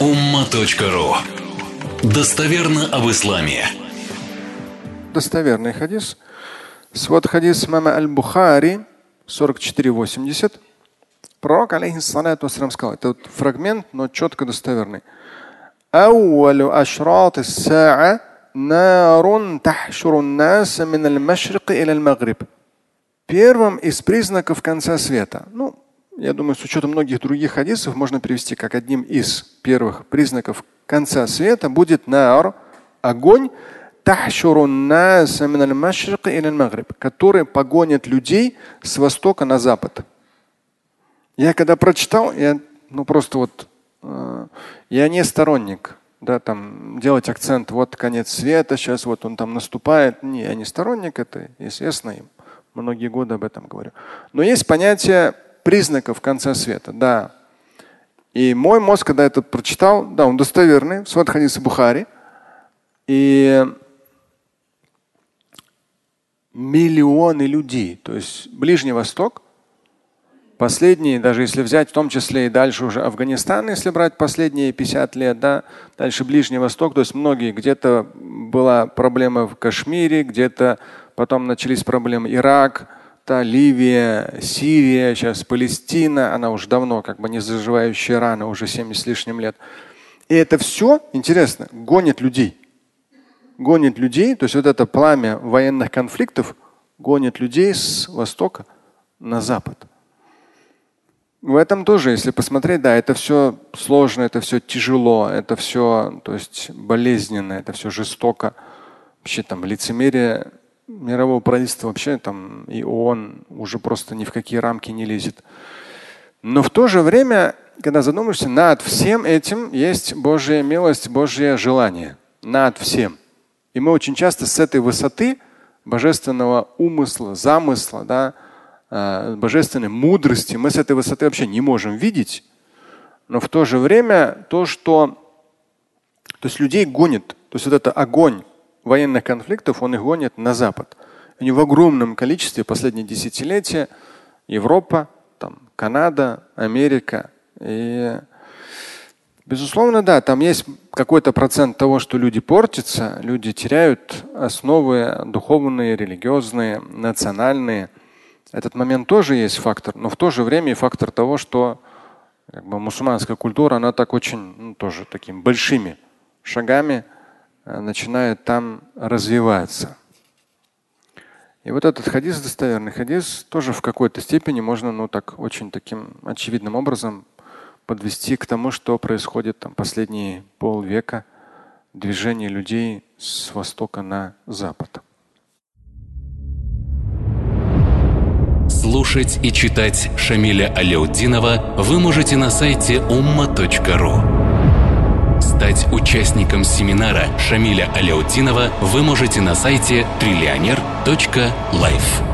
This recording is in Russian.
umma.ru Достоверно об исламе. Достоверный хадис. Свод хадис мама Аль-Бухари 4480. Пророк, алейхиссалату вассалам, сказал, это вот фрагмент, но четко достоверный. أول أشراط الساعة نار تحشر الناس من المشرق إلى المغرب. Первым из признаков конца света. Ну, я думаю, с учетом многих других хадисов можно привести как одним из первых признаков конца света будет нар, огонь, который погонит людей с востока на запад. Я когда прочитал, я ну просто вот э, я не сторонник, да, там делать акцент, вот конец света, сейчас вот он там наступает. Не, я не сторонник, это и многие годы об этом говорю. Но есть понятие признаков конца света. Да. И мой мозг, когда это прочитал, да, он достоверный, свод хадиса Бухари. И миллионы людей, то есть Ближний Восток, последние, даже если взять в том числе и дальше уже Афганистан, если брать последние 50 лет, да, дальше Ближний Восток, то есть многие, где-то была проблема в Кашмире, где-то потом начались проблемы Ирак, та Ливия, Сирия, сейчас Палестина, она уже давно как бы не заживающая рана, уже 70 с лишним лет. И это все, интересно, гонит людей. Гонит людей, то есть вот это пламя военных конфликтов гонит людей с востока на запад. В этом тоже, если посмотреть, да, это все сложно, это все тяжело, это все, то есть болезненно, это все жестоко. Вообще там лицемерие мирового правительства вообще там и ООН уже просто ни в какие рамки не лезет. Но в то же время, когда задумаешься, над всем этим есть Божья милость, Божье желание. Над всем. И мы очень часто с этой высоты божественного умысла, замысла, да, э, божественной мудрости, мы с этой высоты вообще не можем видеть. Но в то же время то, что то есть людей гонит, то есть вот это огонь, военных конфликтов, он их гонит на Запад. Они в огромном количестве последние десятилетия Европа, там, Канада, Америка. И безусловно, да, там есть какой-то процент того, что люди портятся, люди теряют основы духовные, религиозные, национальные. Этот момент тоже есть фактор, но в то же время и фактор того, что как бы, мусульманская культура, она так очень, ну, тоже такими большими шагами Э, начинает там развиваться. И вот этот хадис, достоверный хадис, тоже в какой-то степени можно, ну так очень таким очевидным образом подвести к тому, что происходит там последние полвека движение людей с востока на запад. Слушать и читать Шамиля Аляутдинова вы можете на сайте umma.ru. Стать участником семинара Шамиля Аляутдинова вы можете на сайте триллионер.life.